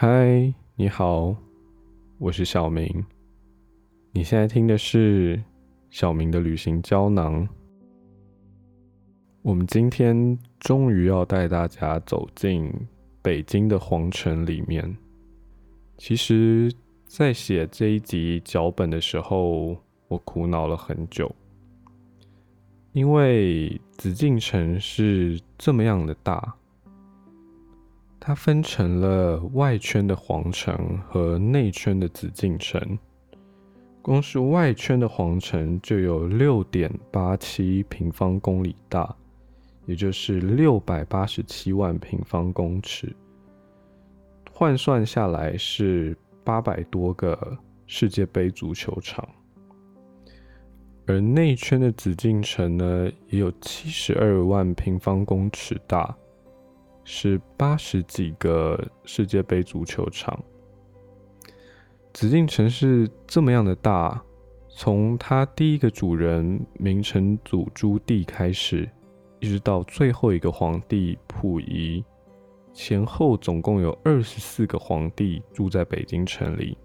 嗨，你好，我是小明。你现在听的是小明的旅行胶囊。我们今天终于要带大家走进北京的皇城里面。其实，在写这一集脚本的时候，我苦恼了很久，因为紫禁城是这么样的大。它分成了外圈的皇城和内圈的紫禁城。光是外圈的皇城就有六点八七平方公里大，也就是六百八十七万平方公尺，换算下来是八百多个世界杯足球场。而内圈的紫禁城呢，也有七十二万平方公尺大。是八十几个世界杯足球场。紫禁城是这么样的大，从它第一个主人明成祖朱棣开始，一直到最后一个皇帝溥仪，前后总共有二十四个皇帝住在北京城里，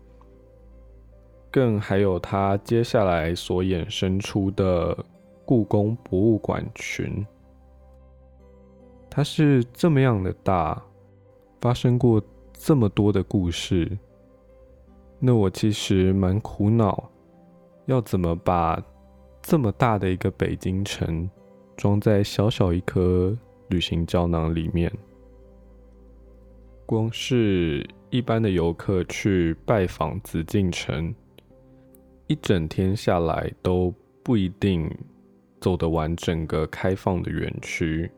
更还有他接下来所衍生出的故宫博物馆群。它是这么样的大，发生过这么多的故事，那我其实蛮苦恼，要怎么把这么大的一个北京城装在小小一颗旅行胶囊里面？光是一般的游客去拜访紫禁城，一整天下来都不一定走得完整个开放的园区。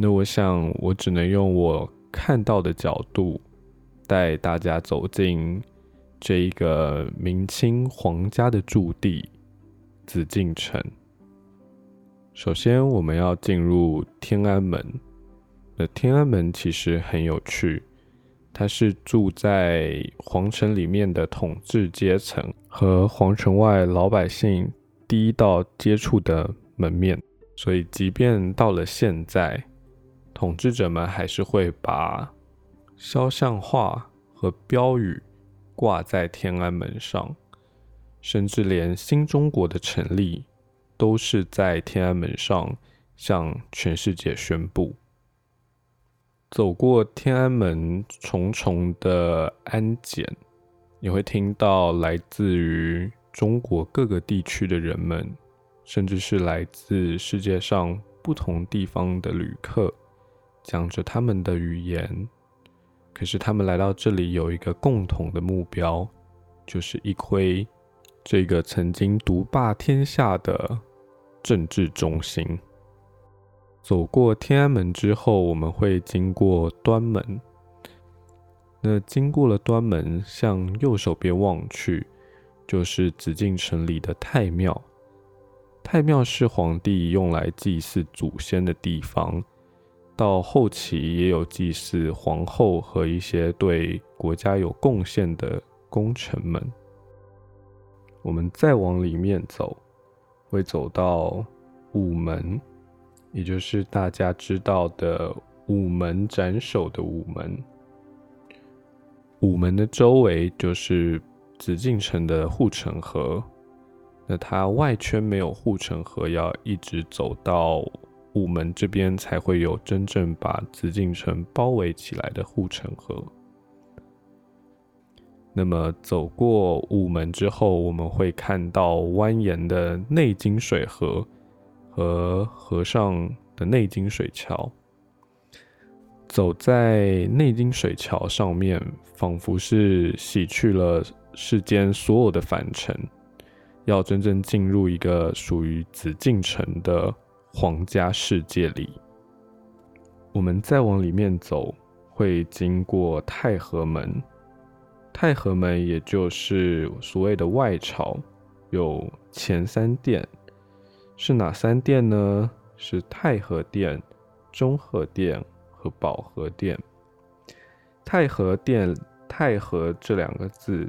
那我想，我只能用我看到的角度，带大家走进这一个明清皇家的驻地——紫禁城。首先，我们要进入天安门。那天安门其实很有趣，它是住在皇城里面的统治阶层和皇城外老百姓第一道接触的门面，所以即便到了现在。统治者们还是会把肖像画和标语挂在天安门上，甚至连新中国的成立都是在天安门上向全世界宣布。走过天安门重重的安检，你会听到来自于中国各个地区的人们，甚至是来自世界上不同地方的旅客。讲着他们的语言，可是他们来到这里有一个共同的目标，就是一窥这个曾经独霸天下的政治中心。走过天安门之后，我们会经过端门。那经过了端门，向右手边望去，就是紫禁城里的太庙。太庙是皇帝用来祭祀祖先的地方。到后期也有祭祀皇后和一些对国家有贡献的功臣们。我们再往里面走，会走到午门，也就是大家知道的午门斩首的午门。午门的周围就是紫禁城的护城河，那它外圈没有护城河，要一直走到。午门这边才会有真正把紫禁城包围起来的护城河。那么走过午门之后，我们会看到蜿蜒的内金水河和河上的内金水桥。走在内金水桥上面，仿佛是洗去了世间所有的凡尘，要真正进入一个属于紫禁城的。皇家世界里，我们再往里面走，会经过太和门。太和门也就是所谓的外朝，有前三殿，是哪三殿呢？是太和殿、中和殿和保和殿。太和殿，太和这两个字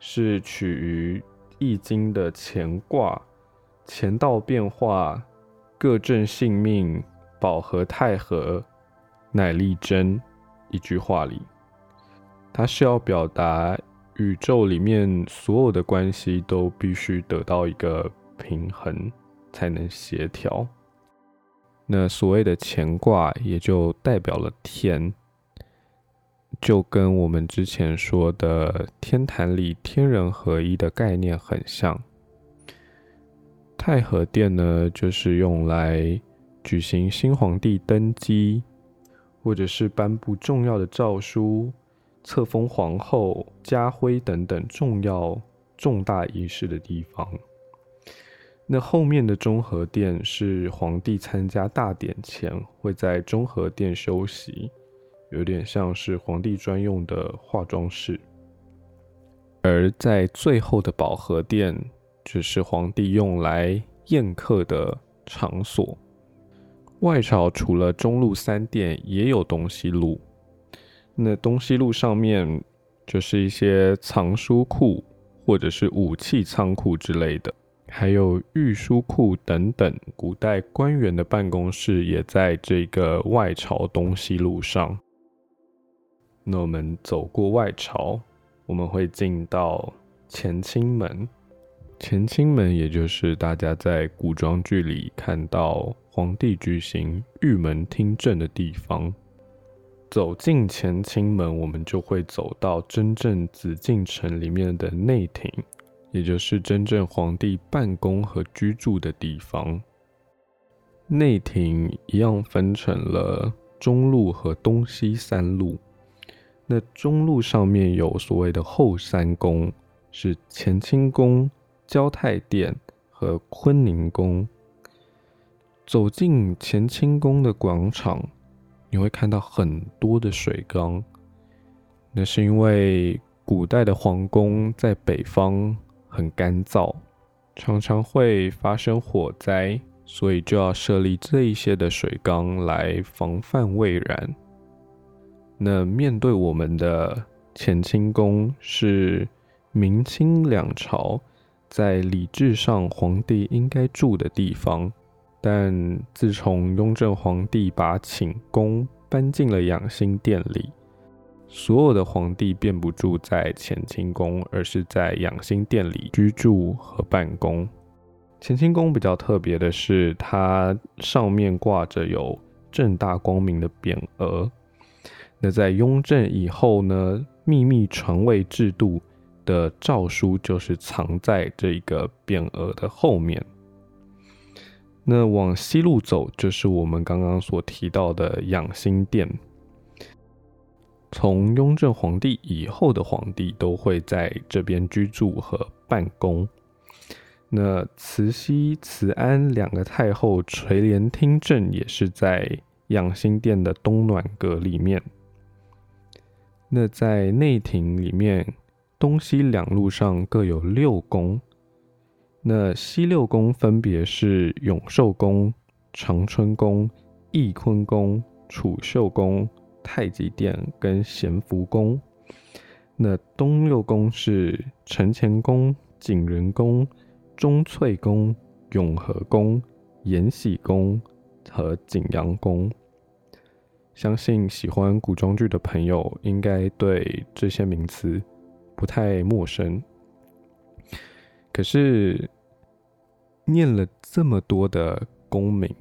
是取于《易经》的乾卦，乾道变化。各正性命，保和太和，乃立真。一句话里，它是要表达宇宙里面所有的关系都必须得到一个平衡，才能协调。那所谓的乾卦也就代表了天，就跟我们之前说的天坛里天人合一的概念很像。太和殿呢，就是用来举行新皇帝登基，或者是颁布重要的诏书、册封皇后、加徽等等重要重大仪式的地方。那后面的中和殿是皇帝参加大典前会在中和殿休息，有点像是皇帝专用的化妆室。而在最后的保和殿，只是皇帝用来宴客的场所。外朝除了中路三殿，也有东西路。那东西路上面就是一些藏书库或者是武器仓库之类的。还有御书库等等，古代官员的办公室也在这个外朝东西路上。那我们走过外朝，我们会进到乾清门。乾清门也就是大家在古装剧里看到皇帝举行御门听政的地方。走进乾清门，我们就会走到真正紫禁城里面的内廷。也就是真正皇帝办公和居住的地方。内廷一样分成了中路和东西三路。那中路上面有所谓的后三宫，是乾清宫、交泰殿和坤宁宫。走进乾清宫的广场，你会看到很多的水缸，那是因为古代的皇宫在北方。很干燥，常常会发生火灾，所以就要设立这一些的水缸来防范未然。那面对我们的乾清宫是明清两朝在礼制上皇帝应该住的地方，但自从雍正皇帝把寝宫搬进了养心殿里。所有的皇帝便不住在乾清宫，而是在养心殿里居住和办公。乾清宫比较特别的是，它上面挂着有正大光明的匾额。那在雍正以后呢，秘密传位制度的诏书就是藏在这个匾额的后面。那往西路走，就是我们刚刚所提到的养心殿。从雍正皇帝以后的皇帝都会在这边居住和办公。那慈禧、慈安两个太后垂帘听政也是在养心殿的东暖阁里面。那在内廷里面，东西两路上各有六宫。那西六宫分别是永寿宫、长春宫、翊坤宫、储秀宫。太极殿跟咸福宫，那东六宫是承乾宫、景仁宫、中翠宫、永和宫、延禧宫和景阳宫。相信喜欢古装剧的朋友应该对这些名词不太陌生。可是念了这么多的宫名，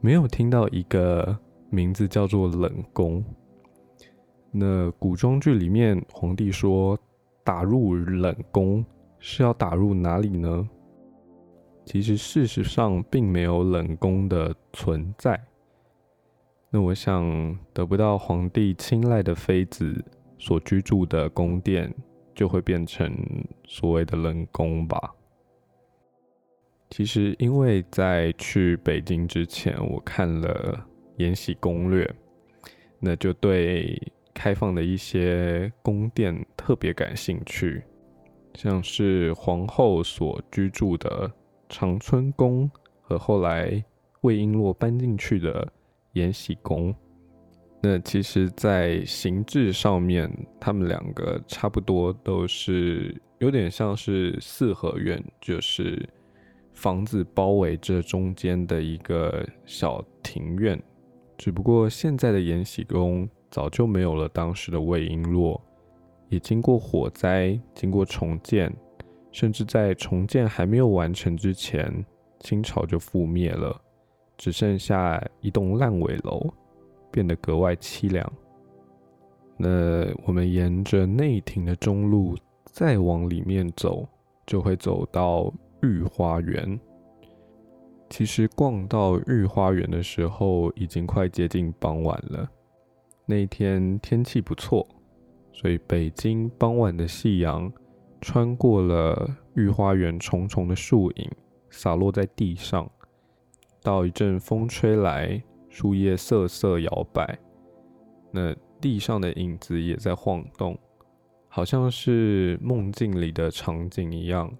没有听到一个。名字叫做冷宫。那古装剧里面，皇帝说打入冷宫是要打入哪里呢？其实事实上并没有冷宫的存在。那我想得不到皇帝青睐的妃子所居住的宫殿，就会变成所谓的冷宫吧。其实因为在去北京之前，我看了。《延禧攻略》，那就对开放的一些宫殿特别感兴趣，像是皇后所居住的长春宫和后来魏璎珞搬进去的延禧宫。那其实，在形制上面，他们两个差不多都是有点像是四合院，就是房子包围着中间的一个小庭院。只不过现在的延禧宫早就没有了当时的魏璎珞，也经过火灾，经过重建，甚至在重建还没有完成之前，清朝就覆灭了，只剩下一栋烂尾楼，变得格外凄凉。那我们沿着内廷的中路再往里面走，就会走到御花园。其实逛到御花园的时候，已经快接近傍晚了。那一天天气不错，所以北京傍晚的夕阳穿过了御花园重重的树影，洒落在地上。到一阵风吹来，树叶瑟瑟摇摆，那地上的影子也在晃动，好像是梦境里的场景一样。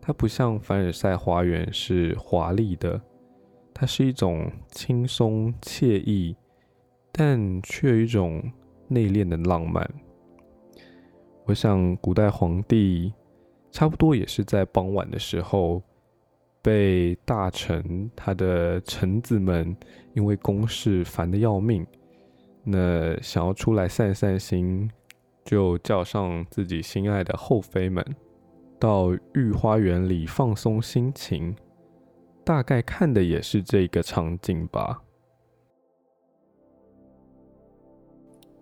它不像凡尔赛花园是华丽的，它是一种轻松惬意。但却有一种内敛的浪漫。我想，古代皇帝差不多也是在傍晚的时候，被大臣他的臣子们因为公事烦得要命，那想要出来散散心，就叫上自己心爱的后妃们到御花园里放松心情。大概看的也是这个场景吧。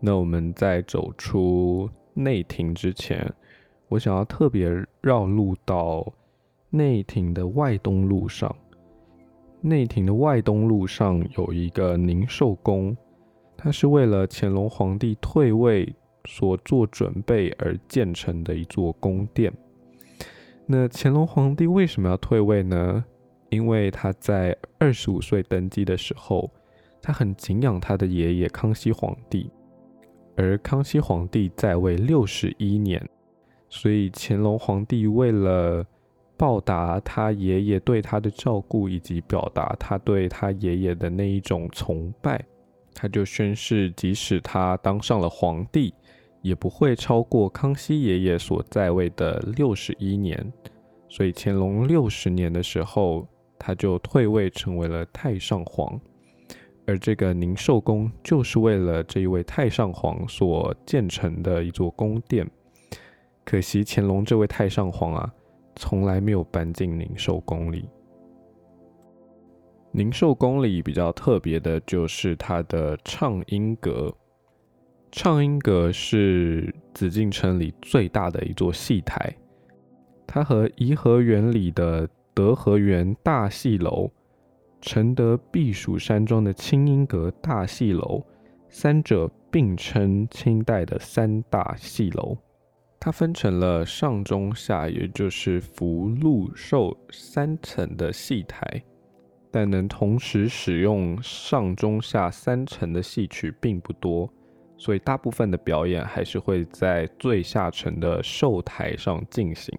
那我们在走出内廷之前，我想要特别绕路到内廷的外东路上。内廷的外东路上有一个宁寿宫，它是为了乾隆皇帝退位所做准备而建成的一座宫殿。那乾隆皇帝为什么要退位呢？因为他在二十五岁登基的时候，他很敬仰他的爷爷康熙皇帝。而康熙皇帝在位六十一年，所以乾隆皇帝为了报答他爷爷对他的照顾，以及表达他对他爷爷的那一种崇拜，他就宣誓，即使他当上了皇帝，也不会超过康熙爷爷所在位的六十一年。所以乾隆六十年的时候，他就退位成为了太上皇。而这个宁寿宫就是为了这一位太上皇所建成的一座宫殿。可惜乾隆这位太上皇啊，从来没有搬进宁寿宫里。宁寿宫里比较特别的就是它的畅音阁。畅音阁是紫禁城里最大的一座戏台，它和颐和园里的德和园大戏楼。承德避暑山庄的清音阁大戏楼，三者并称清代的三大戏楼。它分成了上中下，也就是福禄寿三层的戏台，但能同时使用上中下三层的戏曲并不多，所以大部分的表演还是会在最下层的寿台上进行。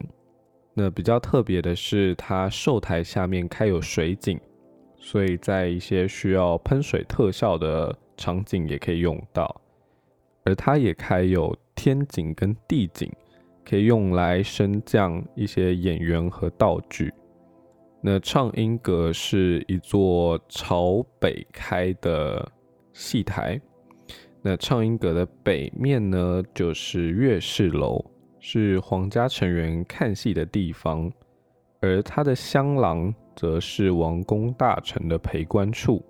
那比较特别的是，它寿台下面开有水井。所以在一些需要喷水特效的场景也可以用到，而它也开有天井跟地井，可以用来升降一些演员和道具。那畅音阁是一座朝北开的戏台，那畅音阁的北面呢就是乐士楼，是皇家成员看戏的地方，而它的厢廊。则是王公大臣的陪观处。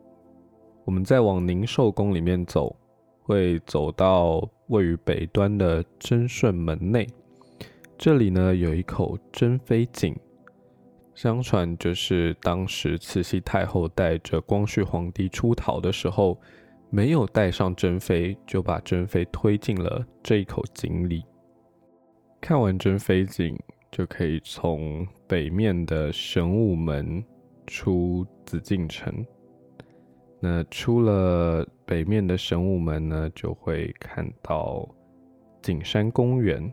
我们再往宁寿宫里面走，会走到位于北端的贞顺门内。这里呢有一口珍妃井，相传就是当时慈禧太后带着光绪皇帝出逃的时候，没有带上珍妃，就把珍妃推进了这一口井里。看完珍妃井。就可以从北面的神武门出紫禁城。那出了北面的神武门呢，就会看到景山公园。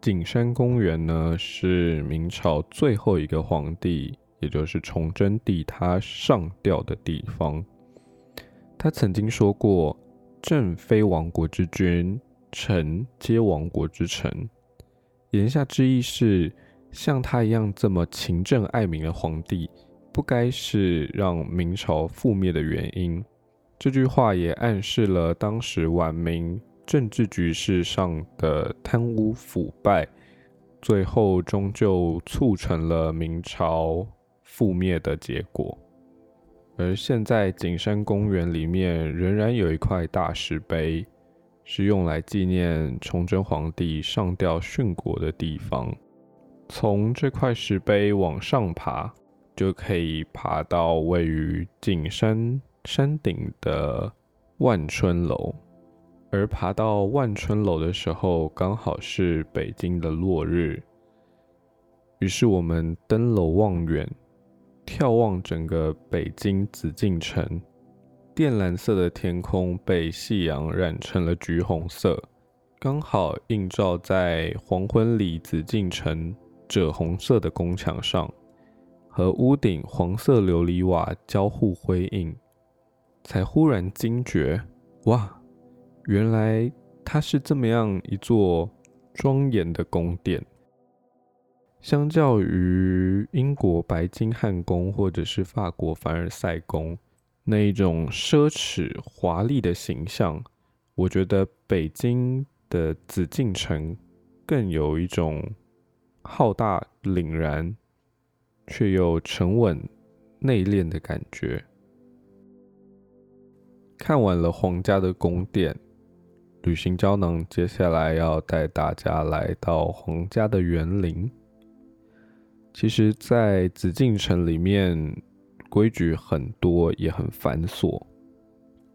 景山公园呢，是明朝最后一个皇帝，也就是崇祯帝他上吊的地方。他曾经说过：“朕非亡国之君，臣皆亡国之臣。”言下之意是，像他一样这么勤政爱民的皇帝，不该是让明朝覆灭的原因。这句话也暗示了当时晚明政治局势上的贪污腐败，最后终究促成了明朝覆灭的结果。而现在景山公园里面仍然有一块大石碑，是用来纪念崇祯皇帝上吊殉国的地方。从这块石碑往上爬，就可以爬到位于景山山顶的万春楼。而爬到万春楼的时候，刚好是北京的落日。于是我们登楼望远。眺望整个北京紫禁城，靛蓝色的天空被夕阳染成了橘红色，刚好映照在黄昏里紫禁城赭红色的宫墙上，和屋顶黄色琉璃瓦交互辉映，才忽然惊觉：哇，原来它是这么样一座庄严的宫殿。相较于英国白金汉宫或者是法国凡尔赛宫那一种奢侈华丽的形象，我觉得北京的紫禁城更有一种浩大凛然却又沉稳内敛的感觉。看完了皇家的宫殿，旅行胶囊接下来要带大家来到皇家的园林。其实，在紫禁城里面，规矩很多，也很繁琐，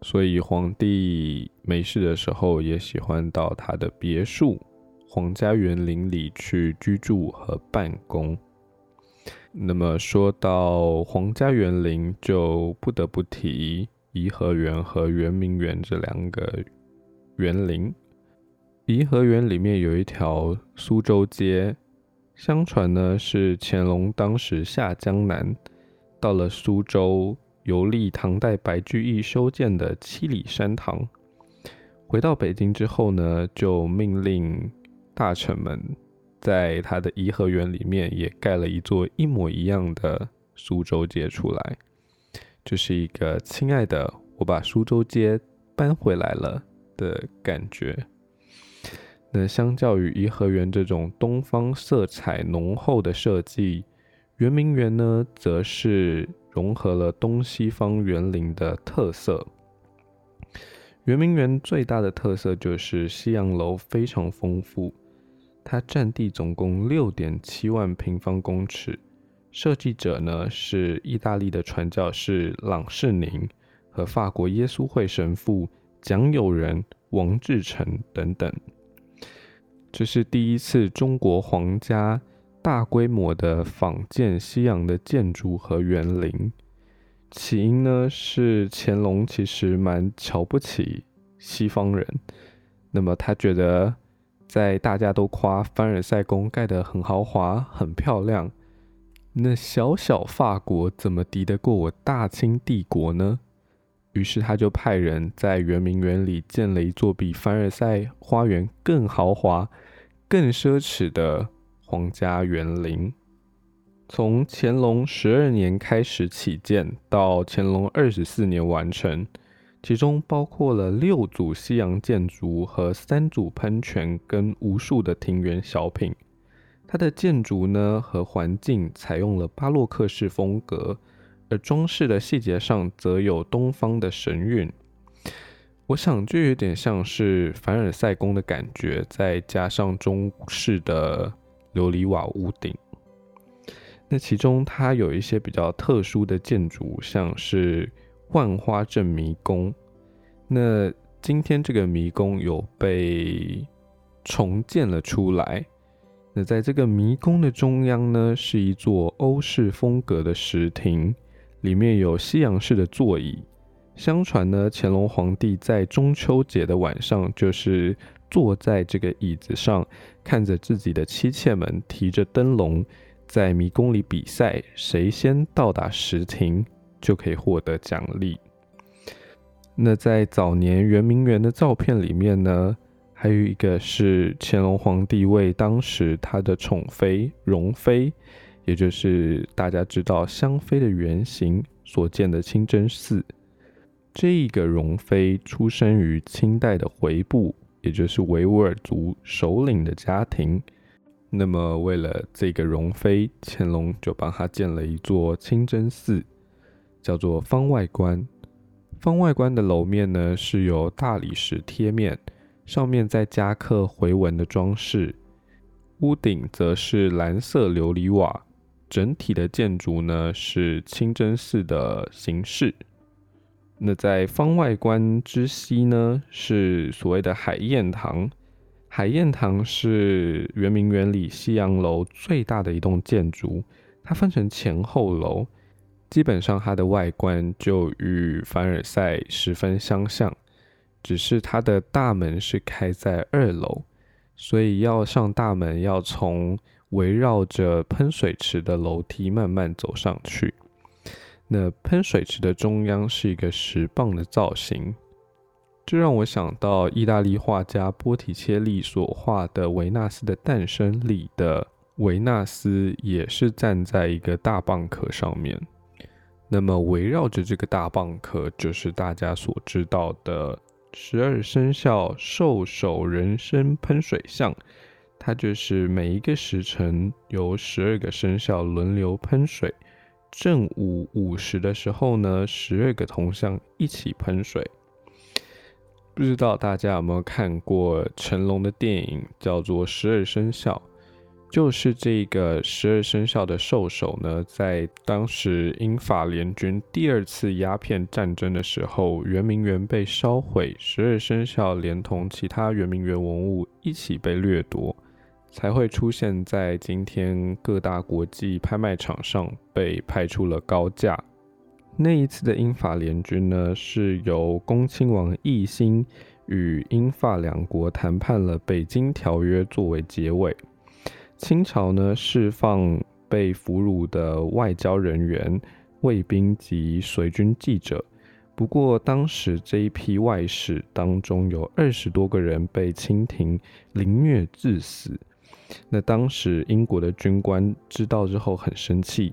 所以皇帝没事的时候，也喜欢到他的别墅——皇家园林里去居住和办公。那么，说到皇家园林，就不得不提颐和园和圆明园这两个园林。颐和园里面有一条苏州街。相传呢，是乾隆当时下江南，到了苏州游历唐代白居易修建的七里山堂，回到北京之后呢，就命令大臣们在他的颐和园里面也盖了一座一模一样的苏州街出来，就是一个亲爱的，我把苏州街搬回来了的感觉。那相较于颐和园这种东方色彩浓厚的设计，圆明园呢，则是融合了东西方园林的特色。圆明园最大的特色就是西洋楼非常丰富，它占地总共六点七万平方公尺，设计者呢是意大利的传教士朗世宁和法国耶稣会神父蒋友仁、王志成等等。这是第一次中国皇家大规模的仿建西洋的建筑和园林。起因呢是乾隆其实蛮瞧不起西方人，那么他觉得在大家都夸凡尔赛宫盖得很豪华、很漂亮，那小小法国怎么敌得过我大清帝国呢？于是他就派人在圆明园里建了一座比凡尔赛花园更豪华、更奢侈的皇家园林。从乾隆十二年开始起建，到乾隆二十四年完成，其中包括了六组西洋建筑和三组喷泉，跟无数的庭园小品。它的建筑呢和环境采用了巴洛克式风格。而装饰的细节上则有东方的神韵，我想就有点像是凡尔赛宫的感觉，再加上中式的琉璃瓦屋顶。那其中它有一些比较特殊的建筑，像是万花阵迷宫。那今天这个迷宫有被重建了出来。那在这个迷宫的中央呢，是一座欧式风格的石亭。里面有西洋式的座椅，相传呢，乾隆皇帝在中秋节的晚上，就是坐在这个椅子上，看着自己的妻妾们提着灯笼在迷宫里比赛，谁先到达石亭就可以获得奖励。那在早年圆明园的照片里面呢，还有一个是乾隆皇帝为当时他的宠妃容妃。也就是大家知道香妃的原型所建的清真寺，这个容妃出生于清代的回部也就是维吾尔族首领的家庭。那么，为了这个容妃，乾隆就帮他建了一座清真寺，叫做方外观。方外观的楼面呢，是由大理石贴面，上面再加刻回纹的装饰，屋顶则是蓝色琉璃瓦，整体的建筑呢是清真寺的形式。那在方外观之西呢，是所谓的海晏堂。海晏堂是圆明园里西洋楼最大的一栋建筑，它分成前后楼，基本上它的外观就与凡尔赛十分相像，只是它的大门是开在二楼，所以要上大门要从围绕着喷水池的楼梯慢慢走上去。那喷水池的中央是一个石棒的造型。这让我想到意大利画家波提切利所画的《维纳斯的诞生》里的维纳斯，也是站在一个大蚌壳上面。那么围绕着这个大蚌壳，就是大家所知道的十二生肖兽首人身喷水象。它就是每一个时辰由十二个生肖轮流喷水，正午午时的时候呢，十二个铜像一起喷水。不知道大家有没有看过成龙的电影，叫做《十二生肖》，就是这个十二生肖的兽首呢，在当时英法联军第二次鸦片战争的时候，圆明园被烧毁，十二生肖连同其他圆明园文物一起被掠夺，才会出现在今天各大国际拍卖场上，被拍出了高价。那一次的英法联军呢，是由恭亲王奕欣与英法两国谈判了《北京条约》作为结尾。清朝呢，释放被俘虏的外交人员、卫兵及随军记者。不过，当时这一批外使当中有二十多个人被清廷凌虐致死。那当时英国的军官知道之后很生气。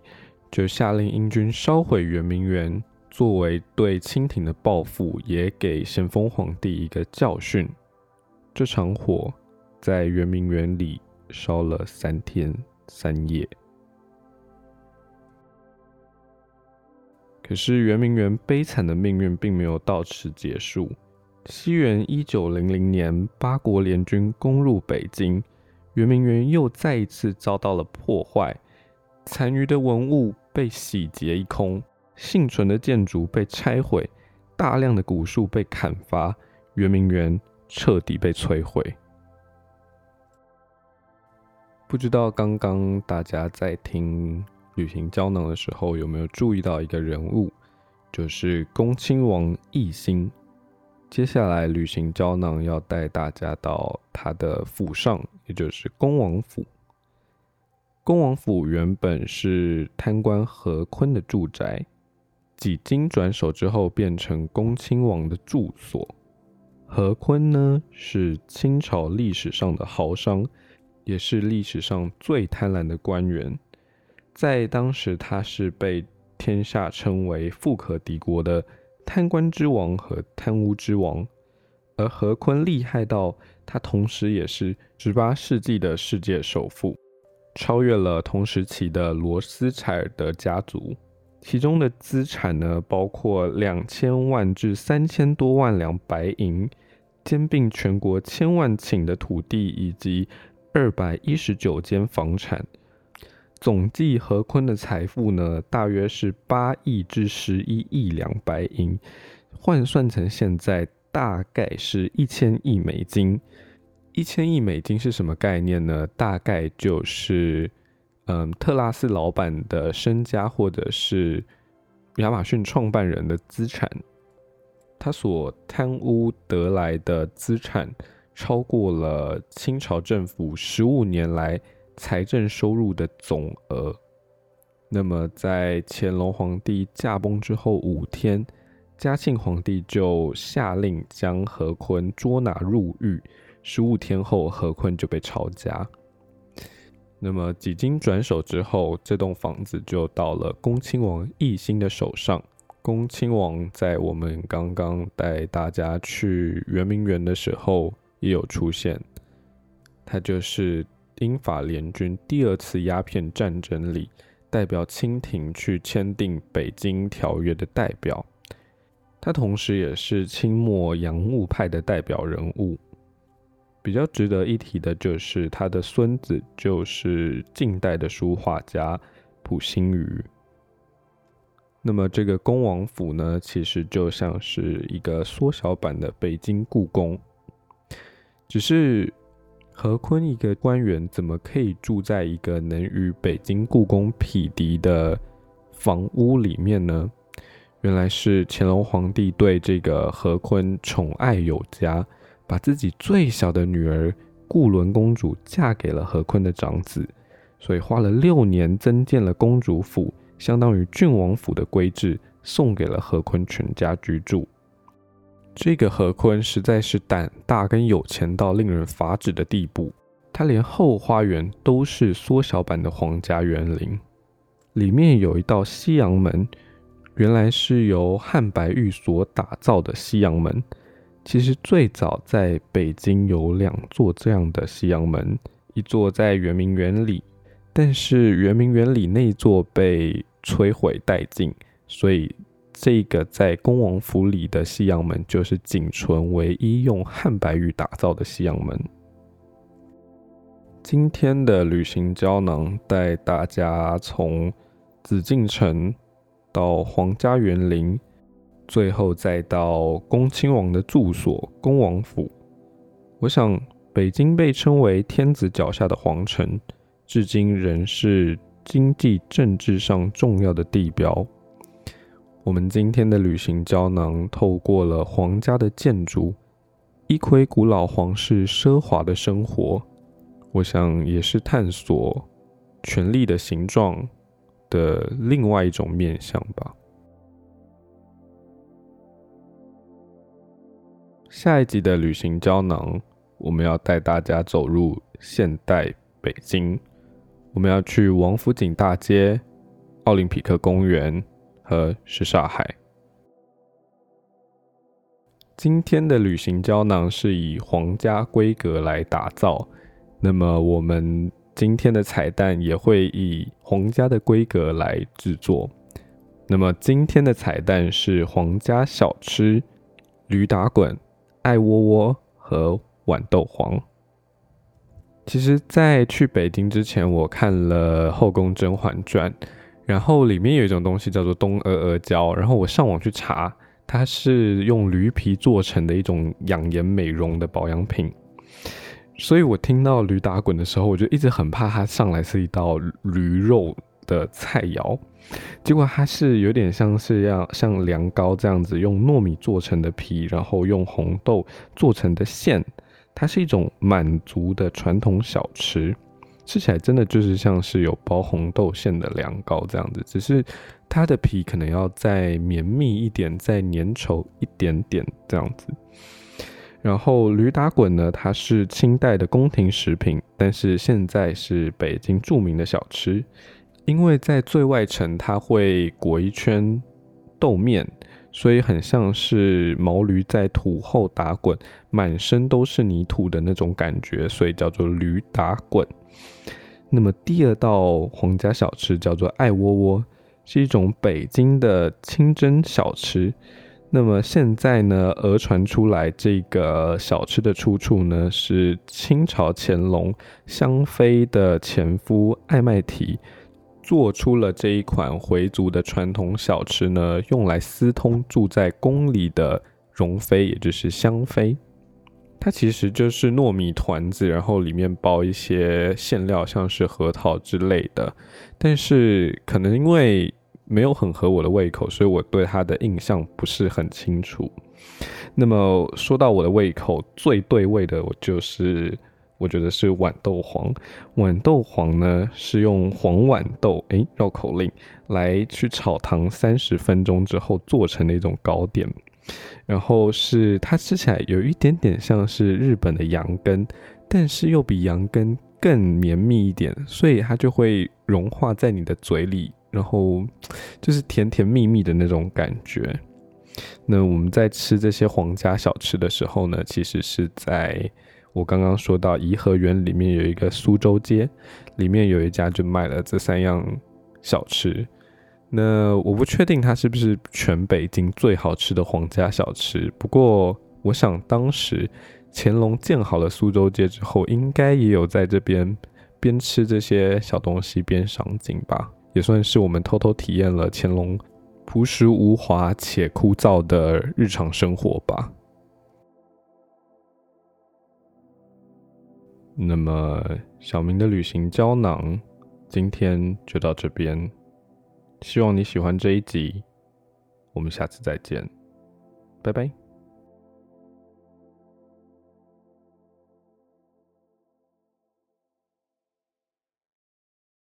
就下令英军烧毁圆明园，作为对清廷的报复，也给咸丰皇帝一个教训。这场火在圆明园里烧了三天三夜。可是圆明园悲惨的命运并没有到此结束。西元一九零零年，八国联军攻入北京，圆明园又再一次遭到了破坏。残余的文物被洗劫一空，幸存的建筑被拆毁，大量的古树被砍伐，圆明园彻底被摧毁。不知道刚刚大家在听旅行胶囊的时候，有没有注意到一个人物，就是恭亲王奕欣。接下来，旅行胶囊要带大家到他的府上，也就是恭王府。恭王府原本是贪官何坤的住宅，几经转手之后变成恭亲王的住所。何坤呢，是清朝历史上的豪商，也是历史上最贪婪的官员。在当时，他是被天下称为富可敌国的贪官之王和贪污之王。而何坤厉害到，他同时也是十八世纪的世界首富。超越了同时期的罗斯柴尔德家族，其中的资产呢，包括两千万至三千多万两白银，兼并全国千万顷的土地，以及二百一十九间房产。总计何坤的财富呢，大约是八亿至十一亿两白银，换算成现在大概是一千亿美金。一千亿美金是什么概念呢？大概就是，嗯，特拉斯老板的身家，或者是亚马逊创办人的资产，他所贪污得来的资产，超过了清朝政府十五年来财政收入的总额。那么，在乾隆皇帝驾崩之后五天，嘉庆皇帝就下令将何坤捉拿入狱。十五天后，何坤就被抄家。那么几经转手之后，这栋房子就到了恭亲王奕欣的手上。恭亲王在我们刚刚带大家去圆明园的时候，也有出现，他就是英法联军第二次鸦片战争里代表清廷去签订《北京条约》的代表，他同时也是清末洋务派的代表人物。比较值得一提的就是他的孙子，就是近代的书画家溥心畬。那么这个恭王府呢，其实就像是一个缩小版的北京故宫。只是何坤一个官员，怎么可以住在一个能与北京故宫匹敌的房屋里面呢？原来是乾隆皇帝对这个何坤宠爱有加。把自己最小的女儿固伦公主嫁给了何坤的长子，所以花了六年增建了公主府，相当于郡王府的规制，送给了何坤全家居住。这个何坤实在是胆大跟有钱到令人发指的地步，他连后花园都是缩小版的皇家园林，里面有一道西洋门，原来是由汉白玉所打造的西洋门。其实最早在北京有两座这样的西洋门，一座在圆明园里，但是圆明园里那座被摧毁殆尽，所以这个在恭王府里的西洋门就是仅存唯一用汉白玉打造的西洋门。今天的旅行胶囊带大家从紫禁城到皇家园林。最后再到恭亲王的住所恭王府。我想，北京被称为天子脚下的皇城，至今仍是经济政治上重要的地标。我们今天的旅行胶囊，透过了皇家的建筑，一窥古老皇室奢华的生活。我想，也是探索权力的形状的另外一种面向吧。下一集的旅行胶囊，我们要带大家走入现代北京。我们要去王府井大街、奥林匹克公园和什刹海。今天的旅行胶囊是以皇家规格来打造，那么我们今天的彩蛋也会以皇家的规格来制作。那么今天的彩蛋是皇家小吃驴打滚。爱窝窝和豌豆黄。其实，在去北京之前，我看了《后宫甄嬛传》，然后里面有一种东西叫做东阿阿胶，然后我上网去查，它是用驴皮做成的一种养颜美容的保养品。所以我听到驴打滚的时候，我就一直很怕它上来是一道驴肉的菜肴。结果它是有点像是要像凉糕这样子，用糯米做成的皮，然后用红豆做成的馅，它是一种满族的传统小吃，吃起来真的就是像是有包红豆馅的凉糕这样子，只是它的皮可能要再绵密一点，再粘稠一点点这样子。然后驴打滚呢，它是清代的宫廷食品，但是现在是北京著名的小吃。因为在最外层，它会裹一圈豆面，所以很像是毛驴在土后打滚，满身都是泥土的那种感觉，所以叫做驴打滚。那么第二道皇家小吃叫做爱窝窝，是一种北京的清真小吃。那么现在呢，讹传出来这个小吃的出处呢，是清朝乾隆香妃的前夫爱麦提。做出了这一款回族的传统小吃呢，用来私通住在宫里的容妃，也就是香妃。它其实就是糯米团子，然后里面包一些馅料，像是核桃之类的。但是可能因为没有很合我的胃口，所以我对它的印象不是很清楚。那么说到我的胃口最对味的，我就是。我觉得是豌豆黄，豌豆黄呢是用黄豌豆，诶，绕口令来去炒糖三十分钟之后做成的一种糕点，然后是它吃起来有一点点像是日本的羊羹，但是又比羊羹更绵密一点，所以它就会融化在你的嘴里，然后就是甜甜蜜蜜的那种感觉。那我们在吃这些皇家小吃的时候呢，其实是在。我刚刚说到颐和园里面有一个苏州街，里面有一家就卖了这三样小吃。那我不确定它是不是全北京最好吃的皇家小吃，不过我想当时乾隆建好了苏州街之后，应该也有在这边边吃这些小东西边赏景吧，也算是我们偷偷体验了乾隆朴实无华且枯燥的日常生活吧。那么，小明的旅行胶囊今天就到这边，希望你喜欢这一集，我们下次再见，拜拜。